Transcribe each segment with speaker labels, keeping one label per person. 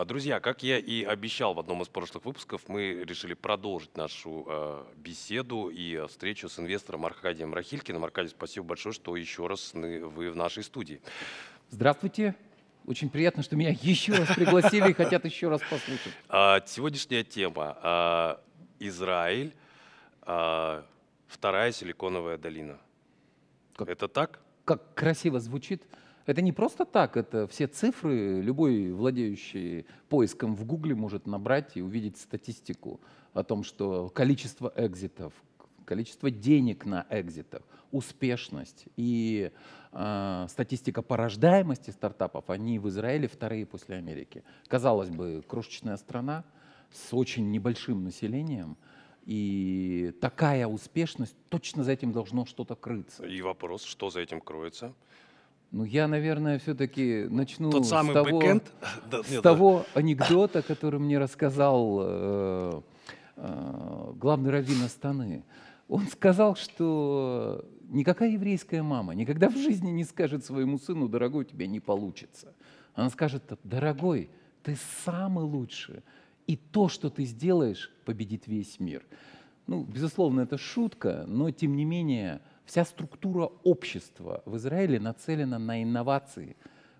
Speaker 1: А, Друзья, как я и обещал в одном из прошлых выпусков, мы решили продолжить нашу э, беседу и э, встречу с инвестором Аркадием Рахилькиным. Аркадий, спасибо большое, что еще раз вы в нашей студии.
Speaker 2: Здравствуйте. Очень приятно, что меня еще раз пригласили и хотят еще раз послушать.
Speaker 1: А, Сегодняшняя тема а, Израиль, а, вторая силиконовая долина.
Speaker 2: Как-
Speaker 1: Это так?
Speaker 2: Как красиво звучит. Это не просто так, это все цифры. Любой владеющий поиском в Гугле может набрать и увидеть статистику о том, что количество экзитов, количество денег на экзитах, успешность и э, статистика по рождаемости стартапов, они в Израиле вторые после Америки. Казалось бы, крошечная страна с очень небольшим населением, и такая успешность, точно за этим должно что-то крыться.
Speaker 1: И вопрос, что за этим кроется?
Speaker 2: Ну, я, наверное, все-таки начну
Speaker 1: Тот
Speaker 2: с
Speaker 1: самый
Speaker 2: того,
Speaker 1: бэкэнд? Да,
Speaker 2: с
Speaker 1: нет,
Speaker 2: того анекдота, который мне рассказал э, э, главный раввин Астаны. Он сказал, что никакая еврейская мама никогда в жизни не скажет своему сыну, дорогой, у тебя не получится. Она скажет, дорогой, ты самый лучший, и то, что ты сделаешь, победит весь мир. Ну, безусловно, это шутка, но тем не менее вся структура общества в Израиле нацелена на инновации,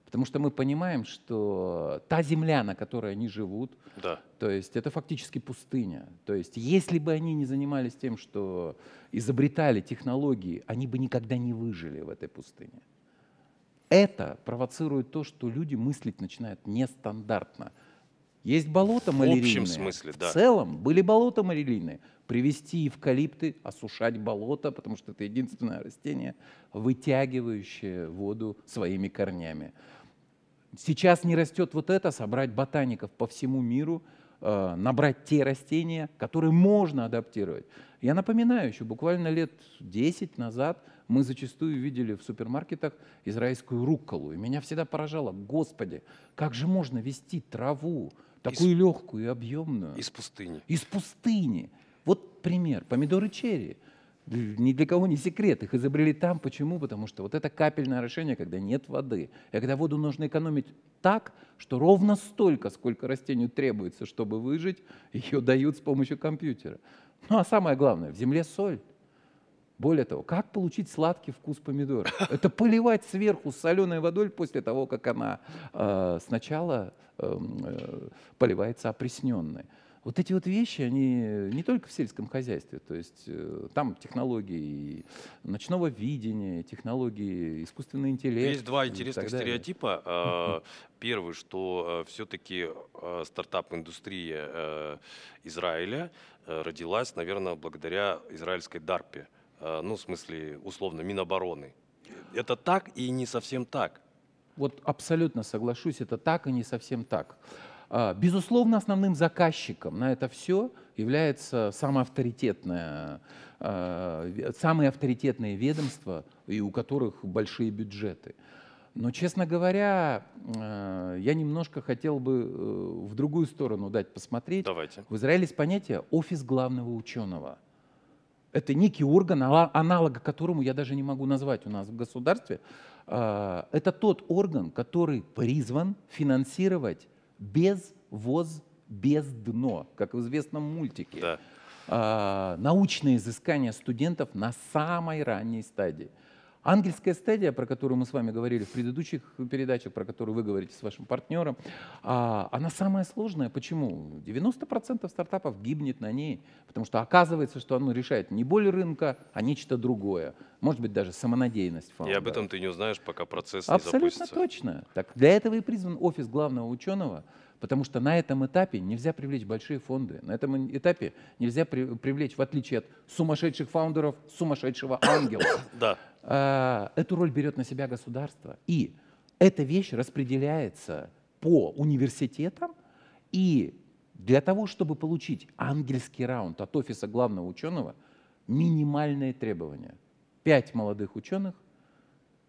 Speaker 2: потому что мы понимаем, что та земля, на которой они живут,
Speaker 1: Да.
Speaker 2: то есть это фактически пустыня. То есть если бы они не занимались тем, что изобретали технологии, они бы никогда не выжили в этой пустыне. Это провоцирует то, что люди мыслить начинают нестандартно. Есть болото
Speaker 1: В
Speaker 2: малярийное.
Speaker 1: общем смысле, да.
Speaker 2: В целом были болота малярийные. Привести эвкалипты, осушать болото, потому что это единственное растение, вытягивающее воду своими корнями. Сейчас не растет вот это, собрать ботаников по всему миру, э, набрать те растения, которые можно адаптировать. Я напоминаю, еще буквально лет 10 назад мы зачастую видели в супермаркетах израильскую рукколу. И меня всегда поражало, господи, как же можно вести траву, такую легкую и объемную,
Speaker 1: Из пустыни.
Speaker 2: из пустыни. Пример, помидоры черри. Ни для кого не секрет, их изобрели там. Почему? Потому что вот это капельное орошение, когда нет воды. И когда воду нужно экономить так, что ровно столько, сколько растению требуется, чтобы выжить, ее дают с помощью компьютера. Ну а самое главное, в земле соль. Более того, как получить сладкий вкус помидора? Это поливать сверху соленой водой после того, как она э, сначала эм, э, поливается опресненной. Вот эти вот вещи, они не только в сельском хозяйстве, то есть э, там технологии ночного видения, технологии искусственного интеллекта.
Speaker 1: Есть два интересных стереотипа. А, Первый, что все-таки стартап-индустрия э, Израиля э, родилась, наверное, благодаря израильской ДАРПе. Э, Ну, в смысле, условно, Минобороны. Это так и не совсем так.
Speaker 2: Вот абсолютно соглашусь, это так и не совсем так. А, Безусловно, основным заказчиком на это все является самое авторитетное, а, самые авторитетные ведомства, и у которых большие бюджеты. Но, честно говоря, а, я немножко хотел бы э, в другую сторону дать посмотреть.
Speaker 1: Давайте.
Speaker 2: В Израиле есть понятие «офис главного ученого». Это некий орган, аналога которому я даже не могу назвать у нас в государстве. Это тот орган, который призван финансировать без воз, без дно, как в известном мультике.
Speaker 1: Да.
Speaker 2: А, научные изыскания студентов на самой ранней стадии. Ангельская стадия, про которую мы с вами говорили в предыдущих передачах, про которую вы говорите с вашим партнером, а, она самая сложная. Почему? 90% стартапов гибнет на ней, потому что оказывается, что оно решает не боль рынка, а нечто другое. Может быть, даже самонадеянность
Speaker 1: И
Speaker 2: фаундера.
Speaker 1: об этом ты не узнаешь, пока процесс не
Speaker 2: Абсолютно
Speaker 1: запустится.
Speaker 2: точно. Так, для этого и призван офис главного ученого, потому что на этом этапе нельзя привлечь большие фонды. На этом этапе нельзя при- привлечь, в отличие от сумасшедших фаундеров, сумасшедшего ангела.
Speaker 1: Да.
Speaker 2: А, Эту роль берет на себя государство. И эта вещь распределяется по университетам. И для того, чтобы получить ангельский раунд от офиса главного ученого, минимальные требования. Пять молодых ученых,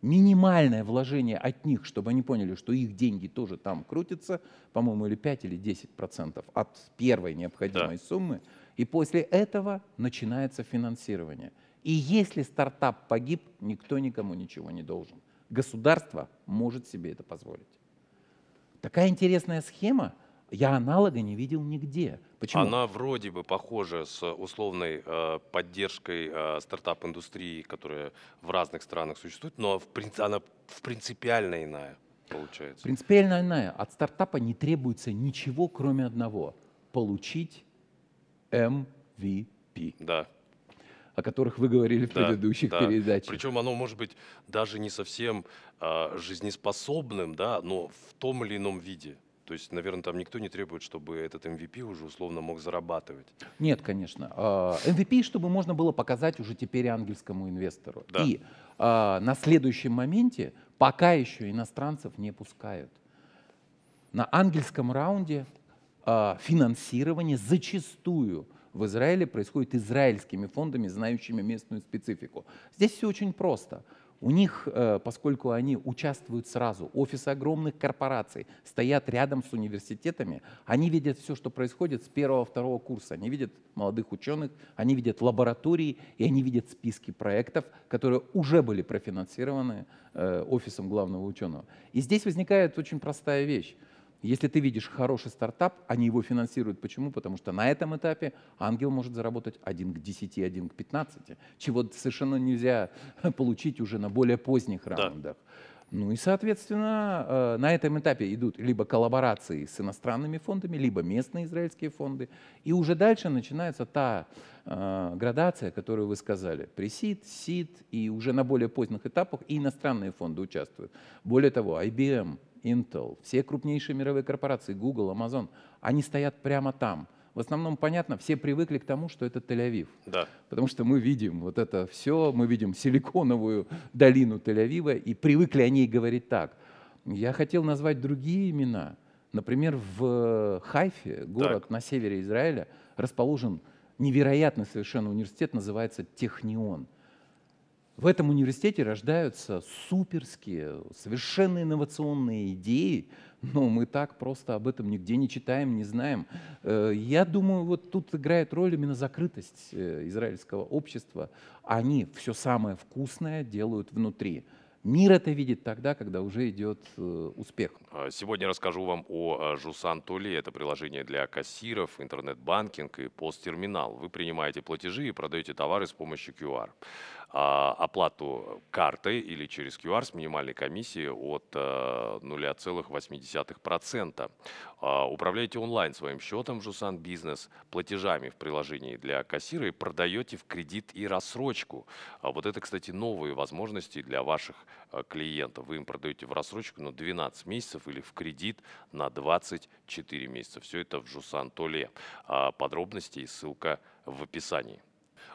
Speaker 2: минимальное вложение от них, чтобы они поняли, что их деньги тоже там крутятся, по-моему, или 5 или 10 процентов от первой необходимой суммы. И после этого начинается финансирование. И если стартап погиб, никто никому ничего не должен. Государство может себе это позволить. Такая интересная схема, Я аналога не видел нигде. Почему?
Speaker 1: Она вроде бы похожа с условной э, поддержкой э, стартап-индустрии, которая в разных странах существует, но в она в принципиально иная получается.
Speaker 2: Принципиально иная. От стартапа не требуется ничего, кроме одного – получить MVP,
Speaker 1: Да,
Speaker 2: о которых вы говорили в
Speaker 1: да,
Speaker 2: предыдущих
Speaker 1: да.
Speaker 2: передачах.
Speaker 1: Причем оно может быть даже не совсем э, жизнеспособным, да, но в том или ином виде. То есть, наверное, там никто не требует, чтобы этот MVP уже условно мог зарабатывать.
Speaker 2: Нет, конечно. А, MVP, чтобы можно было показать уже теперь ангельскому инвестору.
Speaker 1: Да.
Speaker 2: И а, на следующем моменте пока еще иностранцев не пускают. На ангельском раунде а, финансирование зачастую в Израиле происходит израильскими фондами, знающими местную специфику. Здесь все очень просто. У них, э, поскольку они участвуют сразу, офисы огромных корпораций стоят рядом с университетами, они видят все, что происходит с первого-второго курса. Они видят молодых ученых, они видят лаборатории, и они видят списки проектов, которые уже были профинансированы э, офисом главного ученого. И здесь возникает очень простая вещь. Если ты видишь хороший стартап, они его финансируют. Почему? Потому что на этом этапе ангел может заработать 1 к 10, 1 к 15, чего совершенно нельзя получить уже на более поздних
Speaker 1: Да.
Speaker 2: раундах. Ну и, соответственно, э, на этом этапе идут либо коллаборации с иностранными фондами, либо местные израильские фонды. И уже дальше начинается та э, градация, которую вы сказали. Пресид, СИД, и уже на более поздних этапах и иностранные фонды участвуют. Более того, IBM, Intel, все крупнейшие мировые корпорации, Google, Amazon, они стоят прямо там. В основном, понятно, все привыкли к тому, что это Тель-Авив.
Speaker 1: Да.
Speaker 2: Потому что мы видим вот это все, мы видим силиконовую долину Тель-Авива, и привыкли о ней говорить так. Я хотел назвать другие имена. Например, в Хайфе, город на севере Израиля, расположен невероятный совершенно университет, называется Технион. В этом университете рождаются суперские, совершенно инновационные идеи, но мы так просто об этом нигде не читаем, не знаем. Э, Я думаю, вот тут играет роль именно закрытость э, израильского общества. Они все самое вкусное делают внутри. Мир это видит тогда, когда уже идет э, успех.
Speaker 1: А, Сегодня расскажу вам о а, Жусан Толе. Это приложение для кассиров, интернет-банкинг и посттерминал. Вы принимаете платежи и продаете товары с помощью QR. А, Оплату картой или через QR с минимальной комиссией от а, 0,8%. А, Управляете онлайн своим счетом в Жусан Бизнес, платежами в приложении для кассира и продаете в кредит и рассрочку. А Вот это, кстати, новые возможности для ваших а, клиентов. Вы им продаете в рассрочку на 12 месяцев или в кредит на 24 месяца. Все это в Жусан Толе. Подробности и ссылка в описании.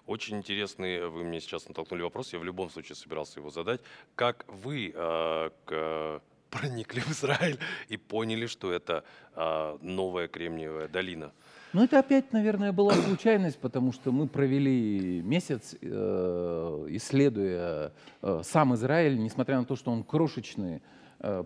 Speaker 1: Очень интересный, вы мне сейчас натолкнули вопрос, я в любом случае собирался его задать. Как вы э, к- проникли в Израиль и поняли, что это э, новая Кремниевая долина?
Speaker 2: Ну, это опять, наверное, была случайность, потому что мы провели месяц, э, исследуя э, сам Израиль, несмотря на то, что он крошечный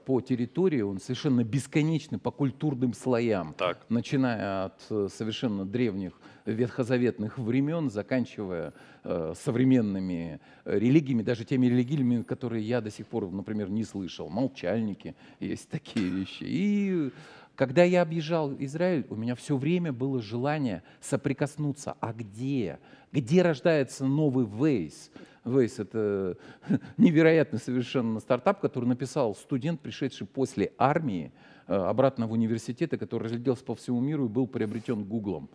Speaker 2: по территории, он совершенно бесконечный по культурным слоям,
Speaker 1: Так.
Speaker 2: начиная от э, совершенно древних ветхозаветных времен, заканчивая э, современными э, религиями, даже теми религиями, которые я до сих пор, например, не слышал. Молчальники, есть такие вещи. И когда я объезжал Израиль, у меня все время было желание соприкоснуться. А где? Где рождается новый Вейс? Вейс — это невероятный совершенно стартап, который написал студент, пришедший после армии э, обратно в университет, и который разлетелся по всему миру и был приобретен Гуглом.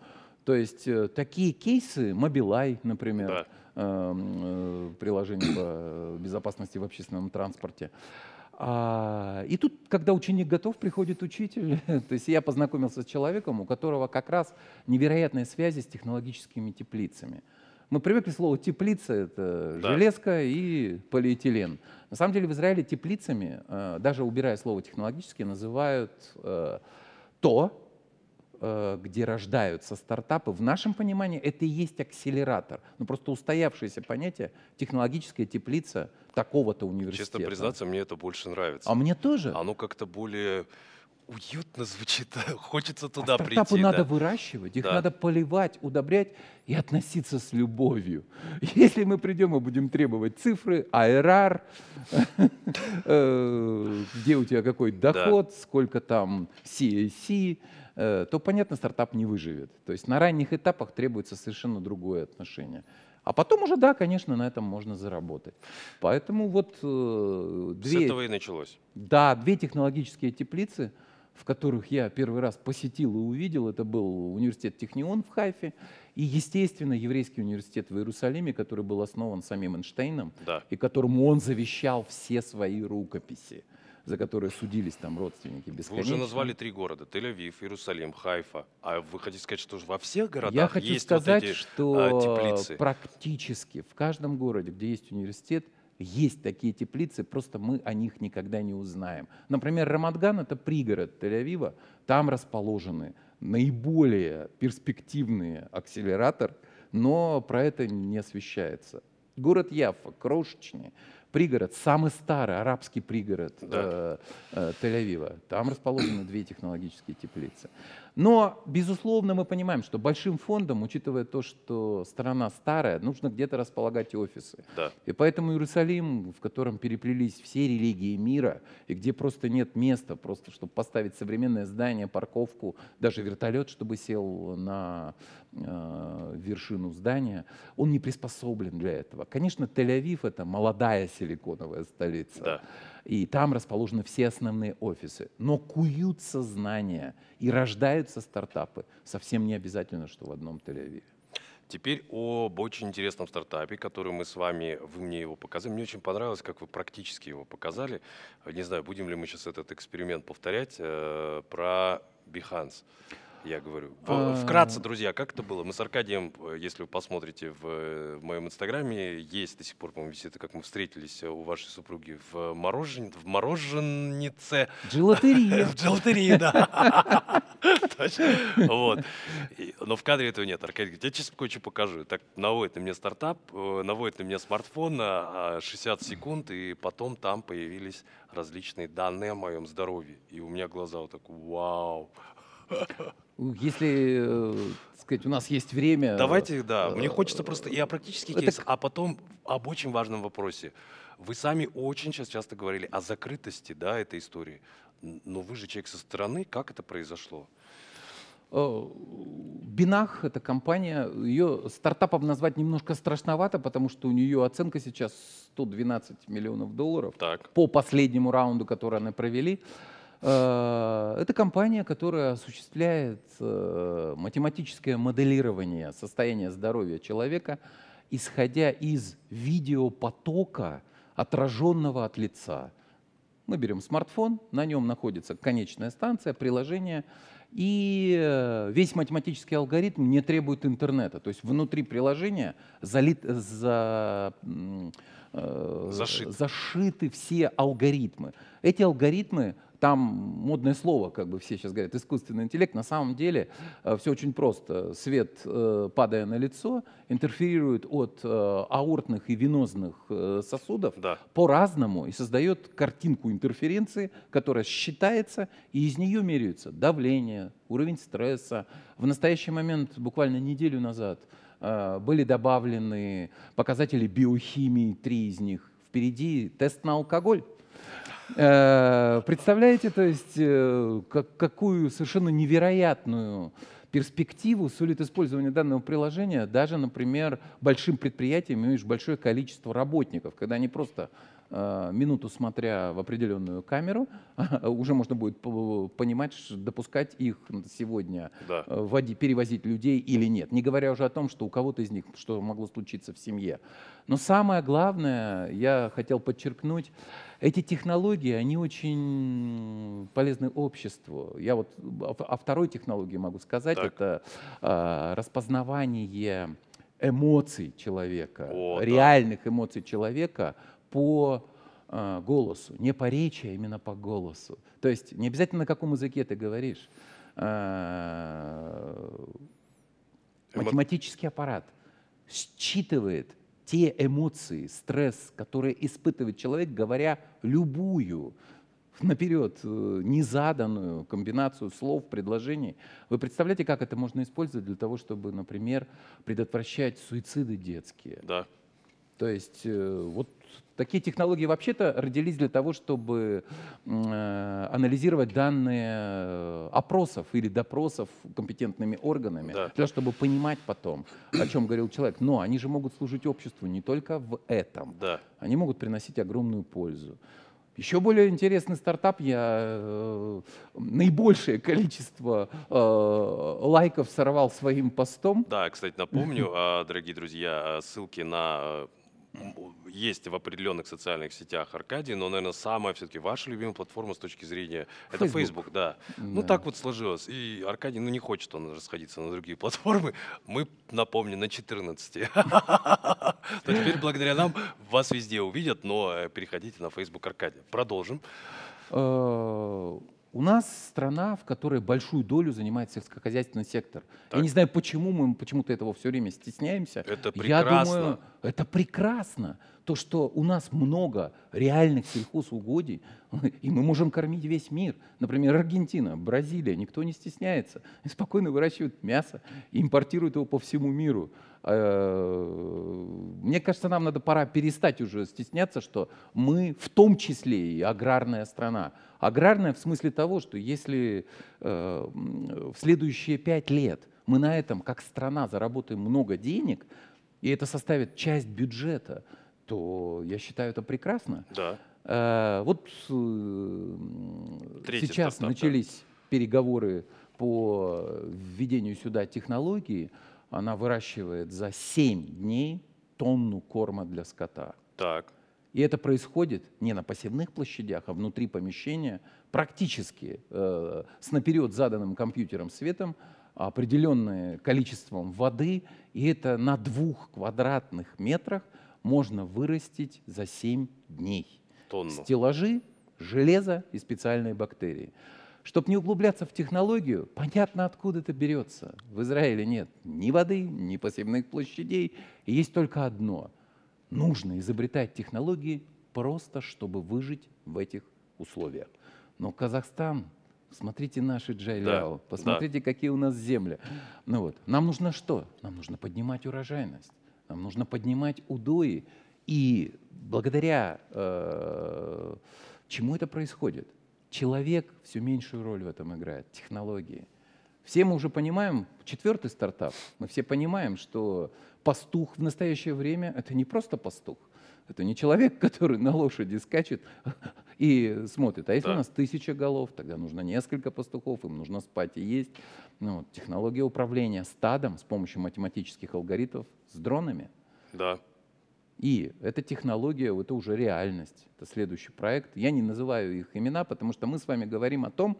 Speaker 2: То есть э, такие кейсы, Mobileye, например,
Speaker 1: Да.
Speaker 2: эм, э, приложение по безопасности в общественном транспорте. А, и тут, когда ученик готов, приходит учитель. То есть я познакомился с человеком, у которого как раз невероятные связи с технологическими теплицами. Мы привыкли к слову теплица, это
Speaker 1: Да.
Speaker 2: железка и полиэтилен. На самом деле в Израиле теплицами, э, даже убирая слово технологические, называют э, то, э, где рождаются стартапы, в нашем понимании это и есть акселератор. Ну, просто устоявшееся понятие технологическая теплица такого-то университета.
Speaker 1: Честно признаться, мне это больше нравится.
Speaker 2: А мне тоже.
Speaker 1: Оно как-то более уютно звучит, хочется туда
Speaker 2: а стартапы
Speaker 1: прийти.
Speaker 2: надо
Speaker 1: да.
Speaker 2: выращивать, их
Speaker 1: Да.
Speaker 2: надо поливать, удобрять и относиться с любовью. Если мы придем и будем требовать цифры, ARR, э, где у тебя какой доход, сколько там CAC, э, то, понятно, стартап не выживет. То есть на ранних этапах требуется совершенно другое отношение. А потом уже, да, конечно, на этом можно заработать. Поэтому вот э,
Speaker 1: С
Speaker 2: две...
Speaker 1: этого и началось.
Speaker 2: Да, две технологические теплицы, в которых я первый раз посетил и увидел, это был университет Технион в Хайфе и, естественно, еврейский университет в Иерусалиме, который был основан самим Эйнштейном
Speaker 1: Да.
Speaker 2: и которому он завещал все свои рукописи, за которые судились там родственники
Speaker 1: Вы
Speaker 2: бесконечно.
Speaker 1: уже назвали три города. Тель-Авив, Иерусалим, Хайфа. А вы хотите сказать, что во всех городах
Speaker 2: Я хочу
Speaker 1: есть
Speaker 2: сказать,
Speaker 1: вот эти
Speaker 2: что
Speaker 1: а, теплицы?
Speaker 2: практически в каждом городе, где есть университет, есть такие теплицы, просто мы о них никогда не узнаем. Например, Рамадган — это пригород Тель-Авива, там расположены наиболее перспективные акселератор, но про это не освещается. Город Яффа, крошечный, пригород, самый старый арабский пригород
Speaker 1: Да.
Speaker 2: э, э, Тель-Авива. Там расположены две технологические теплицы. Но, безусловно, мы понимаем, что большим фондом, учитывая то, что страна старая, нужно где-то располагать офисы.
Speaker 1: Да.
Speaker 2: И поэтому Иерусалим, в котором переплелись все религии мира, и где просто нет места, просто чтобы поставить современное здание, парковку, даже вертолет, чтобы сел на э, вершину здания, он не приспособлен для этого. Конечно, Тель-Авив — это молодая силиконовая столица.
Speaker 1: Да.
Speaker 2: И там расположены все основные офисы. Но куются знания и рождаются стартапы. Совсем не обязательно, что в одном Тель-Авиве.
Speaker 1: Теперь об очень интересном стартапе, который мы с вами, вы мне его показали. Мне очень понравилось, как вы практически его показали. Не знаю, будем ли мы сейчас этот эксперимент повторять э, про Behance. Я говорю.
Speaker 2: А.
Speaker 1: Вкратце, друзья, как это было? Мы с Аркадием, э, если вы посмотрите в, э, в моем инстаграме, есть до сих пор, по-моему, висит, как мы встретились э, у вашей супруги в, морожен... в мороженнице.
Speaker 2: Джелатерия.
Speaker 1: В джелатерии, да. Вот. Но в кадре этого нет. Аркадий говорит, я сейчас кое-что покажу. Так наводит на меня стартап, э, наводит на меня смартфон на а, 60 секунд, и потом там появились различные данные о моем здоровье. И у меня глаза вот так, вау.
Speaker 2: Если, э, так сказать, у нас есть время...
Speaker 1: Давайте, да, мне
Speaker 2: э,
Speaker 1: хочется просто и о практических
Speaker 2: это
Speaker 1: кейсах, а потом об очень важном вопросе. Вы сами очень сейчас часто говорили о закрытости, да, этой истории. Но вы же человек со стороны, как это произошло?
Speaker 2: Э, Бинах — это компания, ее стартапом назвать немножко страшновато, потому что у нее оценка сейчас 112 миллионов долларов
Speaker 1: Так.
Speaker 2: по последнему раунду, который они провели. Э, Это компания, которая осуществляет э, математическое моделирование состояния здоровья человека, исходя из видеопотока, отраженного от лица. Мы берем смартфон, на нем находится конечная станция, приложение, и э, весь математический алгоритм не требует интернета. То есть внутри приложения залит, за, э,
Speaker 1: Зашит.
Speaker 2: зашиты все алгоритмы. Эти алгоритмы, там модное слово, как бы все сейчас говорят, искусственный интеллект, на самом деле все очень просто. Свет, э, падая на лицо, интерферирует от э, аортных и венозных э, сосудов
Speaker 1: Да.
Speaker 2: по-разному и создает картинку интерференции, которая считается, и из нее меряются давление, уровень стресса. В настоящий момент, буквально неделю назад, э, были добавлены показатели биохимии, три из них. Впереди тест на алкоголь. Э, Представляете, то есть, э, как- какую совершенно невероятную перспективу сулит использование данного приложения даже, например, большим предприятиям, имеющим большое количество работников, когда они просто минуту смотря в определенную камеру, уже можно будет по- понимать, допускать их сегодня
Speaker 1: Да.
Speaker 2: э, води- перевозить людей или нет. Не говоря уже о том, что у кого-то из них что могло случиться в семье. Но самое главное, я хотел подчеркнуть, эти технологии, они очень полезны обществу. Я вот о второй технологии могу сказать,
Speaker 1: Так.
Speaker 2: это а, распознавание эмоций человека,
Speaker 1: О, да.
Speaker 2: реальных эмоций человека по а, голосу, не по речи, а именно по голосу. То есть не обязательно на каком языке ты говоришь. А, Математический аппарат считывает те эмоции, стресс, которые испытывает человек, говоря любую наперед э, незаданную комбинацию слов, предложений. Вы представляете, как это можно использовать для того, чтобы, например, предотвращать суициды детские?
Speaker 1: Да.
Speaker 2: То есть э, вот такие технологии вообще-то родились для того, чтобы э, анализировать данные э, опросов или допросов компетентными органами,
Speaker 1: Да.
Speaker 2: для того, чтобы понимать потом, о чем говорил человек. Но они же могут служить обществу не только в этом.
Speaker 1: Да.
Speaker 2: Они могут приносить огромную пользу. Еще более интересный стартап, я э, наибольшее количество э, лайков сорвал своим постом.
Speaker 1: Да, кстати, напомню, а, дорогие друзья, а, ссылки на есть в определенных социальных сетях Аркадий, но, наверное, самая все-таки ваша любимая платформа с точки зрения... Это
Speaker 2: Facebook.
Speaker 1: Facebook, да. Ну,
Speaker 2: Да.
Speaker 1: так вот сложилось. И Аркадий, ну, не хочет он расходиться на другие платформы. Мы, напомню, на 14. То теперь благодаря нам вас везде увидят, но э, переходите на Facebook Аркадия. Продолжим.
Speaker 2: У нас страна, в которой большую долю занимает сельскохозяйственный сектор.
Speaker 1: Так.
Speaker 2: Я не знаю, почему мы почему-то этого все время стесняемся.
Speaker 1: Это
Speaker 2: Я
Speaker 1: прекрасно.
Speaker 2: думаю, это прекрасно. То, что у нас много реальных сельхозугодий, и мы можем кормить весь мир. Например, Аргентина, Бразилия, никто не стесняется. И спокойно выращивают мясо и импортируют его по всему миру. Э, Мне кажется, нам надо пора перестать уже стесняться, что мы в том числе и аграрная страна. Аграрная в смысле того, что если э, в следующие пять лет мы на этом как страна заработаем много денег, и это составит часть бюджета, то я считаю это прекрасно.
Speaker 1: Да.
Speaker 2: Э, Вот
Speaker 1: Третий
Speaker 2: сейчас
Speaker 1: стартап, да.
Speaker 2: начались переговоры по введению сюда технологии. Она выращивает за 7 дней тонну корма для скота.
Speaker 1: Так.
Speaker 2: И это происходит не на посевных площадях, а внутри помещения, практически э, с наперед заданным компьютером светом, определенное количеством воды, и это на двух квадратных метрах можно вырастить за 7 дней.
Speaker 1: Тонну.
Speaker 2: Стеллажи, железо и специальные бактерии. Чтобы не углубляться в технологию, понятно, откуда это берется. В Израиле нет ни воды, ни посевных площадей. И есть только одно. Нужно изобретать технологии просто, чтобы выжить в этих условиях. Но Казахстан, смотрите наши джайляо,
Speaker 1: Да,
Speaker 2: посмотрите, какие у нас земли. Ну вот, нам нужно что? Нам нужно поднимать урожайность, нам нужно поднимать удои. И благодаря э, чему это происходит? Человек все меньшую роль в этом играет, технологии. Все мы уже понимаем, четвертый стартап, мы все понимаем, что пастух в настоящее время это не просто пастух, это не человек, который на лошади скачет и смотрит. А если
Speaker 1: Да.
Speaker 2: у нас тысяча голов, тогда нужно несколько пастухов, им нужно спать и есть. Ну, технология управления стадом с помощью математических алгоритмов с дронами.
Speaker 1: Да.
Speaker 2: И эта технология, это уже реальность. Это следующий проект. Я не называю их имена, потому что мы с вами говорим о том,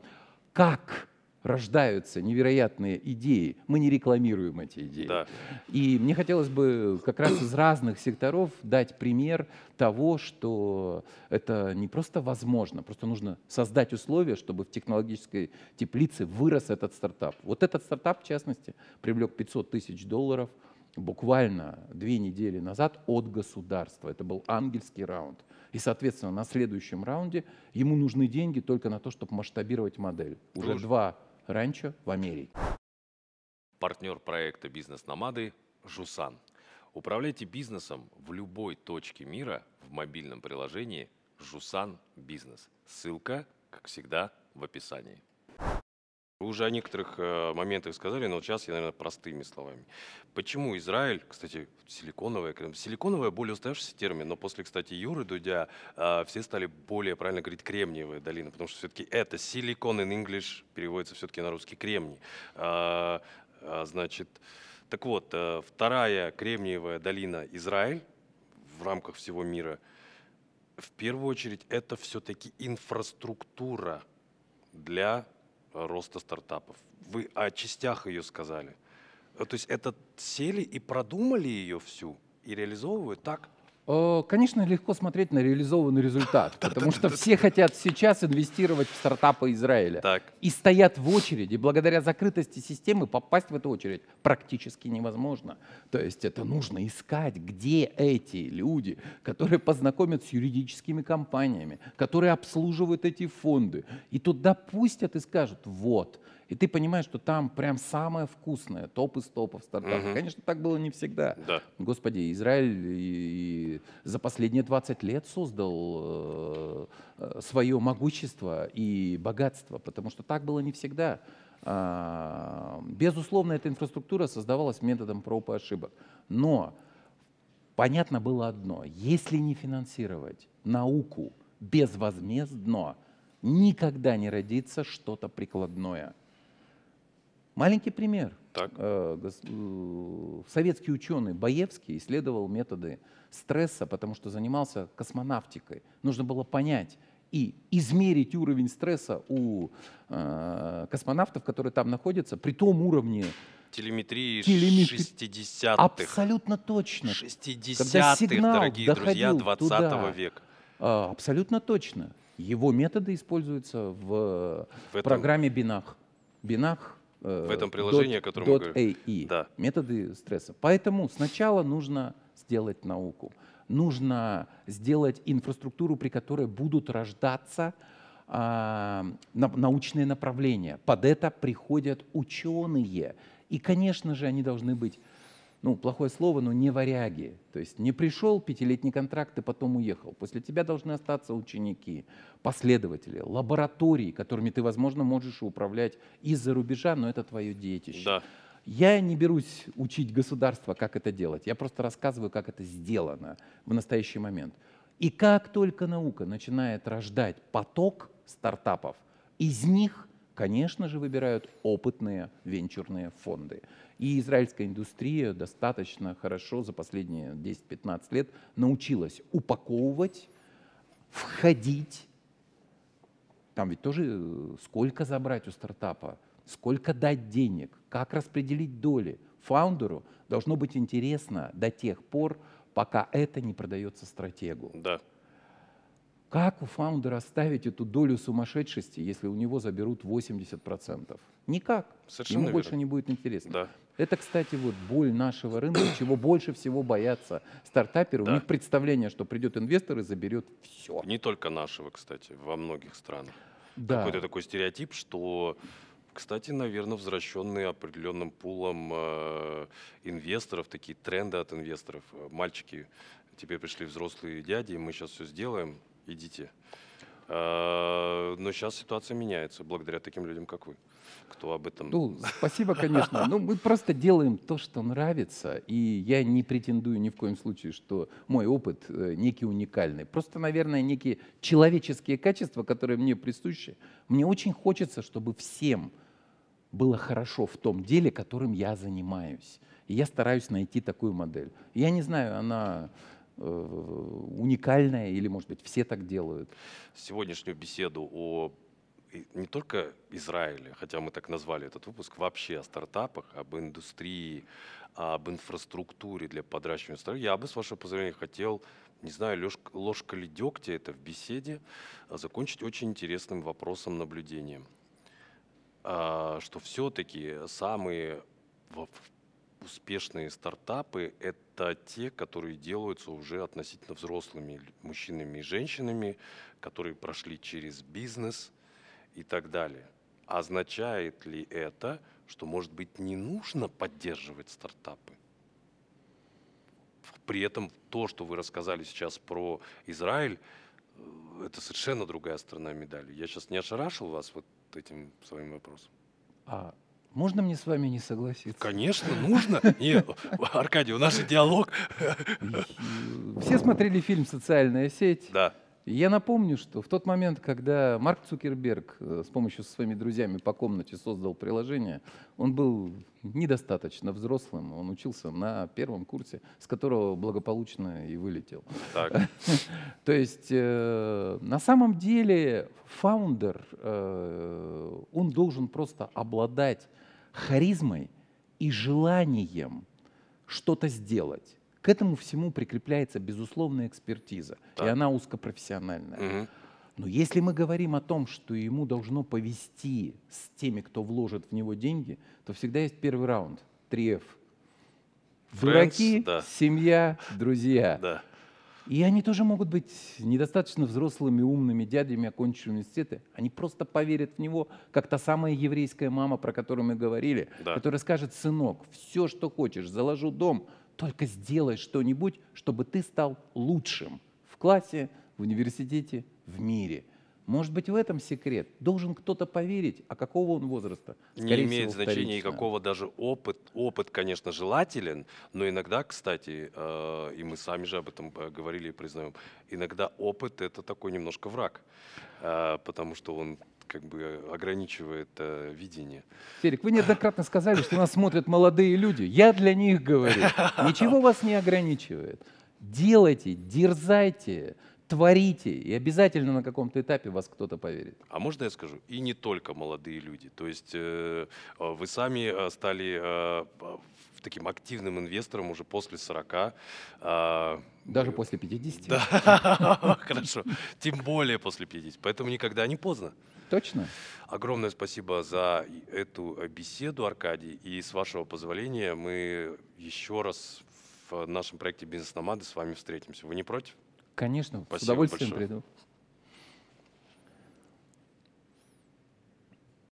Speaker 2: как рождаются невероятные идеи. Мы не рекламируем эти идеи.
Speaker 1: Да.
Speaker 2: И мне хотелось бы как раз из разных секторов дать пример того, что это не просто возможно, просто нужно создать условия, чтобы в технологической теплице вырос этот стартап. Вот этот стартап, в частности, привлек 500 тысяч долларов буквально две недели назад от государства. Это был ангельский раунд. И, соответственно, на следующем раунде ему нужны деньги только на то, чтобы масштабировать модель. Уже
Speaker 1: Друж-
Speaker 2: два ранчо в Америке.
Speaker 1: Партнер проекта «Бизнес-номады» Жусан. Управляйте бизнесом в любой точке мира в мобильном приложении Жусан Бизнес. Ссылка, как всегда, в описании. Вы уже о некоторых э, моментах сказали, но сейчас я, наверное, простыми словами. Почему Израиль, кстати, силиконовая, силиконовая более устоявшийся термин, но после, кстати, Юры Дудя э, все стали более правильно говорить кремниевая долина, потому что все-таки это силикон in English переводится все-таки на русский кремний. А, значит, так вот, э, вторая кремниевая долина Израиль в рамках всего мира, в первую очередь, это все-таки инфраструктура для э, роста стартапов. Вы о частях ее сказали. Э, То есть это сели и продумали ее всю и реализовывают так?
Speaker 2: Э, Конечно, легко смотреть на реализованный результат, потому что все хотят сейчас инвестировать в стартапы Израиля.
Speaker 1: Так.
Speaker 2: И стоят в очереди. Благодаря закрытости системы попасть в эту очередь практически невозможно. То есть это нужно искать, где эти люди, которые познакомят с юридическими компаниями, которые обслуживают эти фонды. И туда пустят и скажут, вот. И ты понимаешь, что там прям самое вкусное, топ из топов стартапов.
Speaker 1: Мгм.
Speaker 2: Конечно, так было не всегда.
Speaker 1: Да.
Speaker 2: Господи, Израиль и- и за последние 20 лет создал э, свое могущество и богатство, потому что так было не всегда. А, Безусловно, эта инфраструктура создавалась методом проб и ошибок. Но понятно было одно, если не финансировать науку безвозмездно, никогда не родится что-то прикладное. Маленький пример.
Speaker 1: Так.
Speaker 2: Э, э, Советский ученый Баевский исследовал методы стресса, потому что занимался космонавтикой. Нужно было понять и измерить уровень стресса у э, космонавтов, которые там находятся, при том уровне
Speaker 1: Телеметрии
Speaker 2: Телеметри-
Speaker 1: 60-х.
Speaker 2: абсолютно точно.
Speaker 1: 60-х,
Speaker 2: сигнал
Speaker 1: дорогие друзья,
Speaker 2: доходил
Speaker 1: 20
Speaker 2: туда.
Speaker 1: века.
Speaker 2: Абсолютно точно. Его методы используются в,
Speaker 1: В этом-
Speaker 2: программе Бинах. Бинах. Э,
Speaker 1: В этом приложении, о котором мы говорим.
Speaker 2: .ai.
Speaker 1: Да.
Speaker 2: Методы стресса. Поэтому сначала нужно сделать науку. Нужно сделать инфраструктуру, при которой будут рождаться а, на- научные направления. Под это приходят ученые. И, конечно же, они должны быть ну, плохое слово, но не варяги. То есть не пришел пятилетний контракт и потом уехал. После тебя должны остаться ученики, последователи, лаборатории, которыми ты, возможно, можешь управлять из-за рубежа, но это твое детище.
Speaker 1: Да.
Speaker 2: Я не берусь учить государство, как это делать. Я просто рассказываю, как это сделано в настоящий момент. И как только наука начинает рождать поток стартапов, из них, конечно же, выбирают опытные венчурные фонды. И израильская индустрия достаточно хорошо за последние 10-15 лет научилась упаковывать, входить там ведь тоже э, сколько забрать у стартапа, сколько дать денег, как распределить доли. Фаундеру должно быть интересно до тех пор, пока это не продается стратегу.
Speaker 1: Да.
Speaker 2: Как у фаундера оставить эту долю сумасшедшести, если у него заберут 80%? Никак.
Speaker 1: Совершенно
Speaker 2: Ему
Speaker 1: верно.
Speaker 2: больше не будет интересно.
Speaker 1: Да.
Speaker 2: Это, кстати, вот боль нашего рынка, чего больше всего боятся стартаперы. У
Speaker 1: Да.
Speaker 2: них представление, что придет инвестор и заберет все.
Speaker 1: Не только нашего, кстати, во многих странах.
Speaker 2: Да.
Speaker 1: Какой-то такой стереотип, что, кстати, наверное, возвращенный определенным пулом э, инвесторов, такие тренды от инвесторов. Мальчики, теперь пришли взрослые дяди, мы сейчас все сделаем, идите. Э, но сейчас ситуация меняется благодаря таким людям, как вы, кто об этом...
Speaker 2: Ну, спасибо, конечно. Ну, мы просто делаем то, что нравится, и я не претендую ни в коем случае, что мой опыт э, некий уникальный. Просто, наверное, некие человеческие качества, которые мне присущи. Мне очень хочется, чтобы всем было хорошо в том деле, которым я занимаюсь. И я стараюсь найти такую модель. Я не знаю, она э, уникальная или, может быть, все так делают.
Speaker 1: сегодняшнюю беседу о не только Израиле, хотя мы так назвали этот выпуск, вообще о стартапах, об индустрии, об инфраструктуре для подращивания стартапов, я бы, с вашего позволения, хотел, не знаю, лёж- ложка ли дегтя это в беседе, а закончить очень интересным вопросом, наблюдением. А, Что все-таки самые успешные стартапы – это те, которые делаются уже относительно взрослыми мужчинами и женщинами, которые прошли через бизнес и так далее. Означает ли это, что, может быть, не нужно поддерживать стартапы? При этом то, что вы рассказали сейчас про Израиль, э, это совершенно другая сторона медали. Я сейчас не ошарашил вас вот этим своим вопросом?
Speaker 2: А можно мне с вами не согласиться?
Speaker 1: Конечно, нужно. Нет, Аркадий, у нас же диалог.
Speaker 2: Все смотрели фильм «Социальная сеть».
Speaker 1: Да,
Speaker 2: Я напомню, что в тот момент, когда Марк Цукерберг э, с помощью со своими друзьями по комнате создал приложение, он был недостаточно взрослым. Он учился на первом курсе, с которого благополучно и вылетел.
Speaker 1: так,
Speaker 2: То есть э, на самом деле фаундер, э, он должен просто обладать харизмой и желанием что-то сделать. К этому всему прикрепляется безусловная экспертиза, и
Speaker 1: Так.
Speaker 2: она узкопрофессиональная.
Speaker 1: Мгм.
Speaker 2: Но если мы говорим о том, что ему должно повести с теми, кто вложит в него деньги, то всегда есть первый раунд. 3F. Дураки,
Speaker 1: да.
Speaker 2: семья, друзья.
Speaker 1: Да.
Speaker 2: И они тоже могут быть недостаточно взрослыми, умными дядями, окончившими университеты. Они просто поверят в него, как та самая еврейская мама, про которую мы говорили,
Speaker 1: Да.
Speaker 2: которая скажет, сынок, все, что хочешь, заложу дом, только сделай что-нибудь, чтобы ты стал лучшим в классе, в университете, в мире. Может быть, в этом секрет. Должен кто-то поверить, а какого он возраста?
Speaker 1: Не
Speaker 2: Скорее
Speaker 1: имеет
Speaker 2: всего,
Speaker 1: значения
Speaker 2: вторично.
Speaker 1: никакого даже опыт. Опыт, конечно, желателен, но иногда, кстати, э, и мы сами же об этом э, говорили и признаем, иногда опыт это такой немножко враг, э, потому что он как бы ограничивает э, видение.
Speaker 2: Серик, вы неоднократно сказали, что нас смотрят молодые люди. Я для них говорю. Ничего вас не ограничивает. Делайте, дерзайте, творите, и обязательно на каком-то этапе вас кто-то поверит.
Speaker 1: А можно я скажу? И не только молодые люди. То есть э, э, вы сами э, стали э, таким активным инвестором уже после 40. э,
Speaker 2: Даже после 50.
Speaker 1: Да, хорошо. Тем более после 50. Поэтому никогда не поздно.
Speaker 2: Точно?
Speaker 1: Огромное спасибо за эту беседу, Аркадий. И с вашего позволения мы еще раз в нашем проекте «Бизнес-номады» с вами встретимся. Вы не против?
Speaker 2: Конечно, с
Speaker 1: Спасибо
Speaker 2: удовольствием
Speaker 1: большое.
Speaker 2: приду.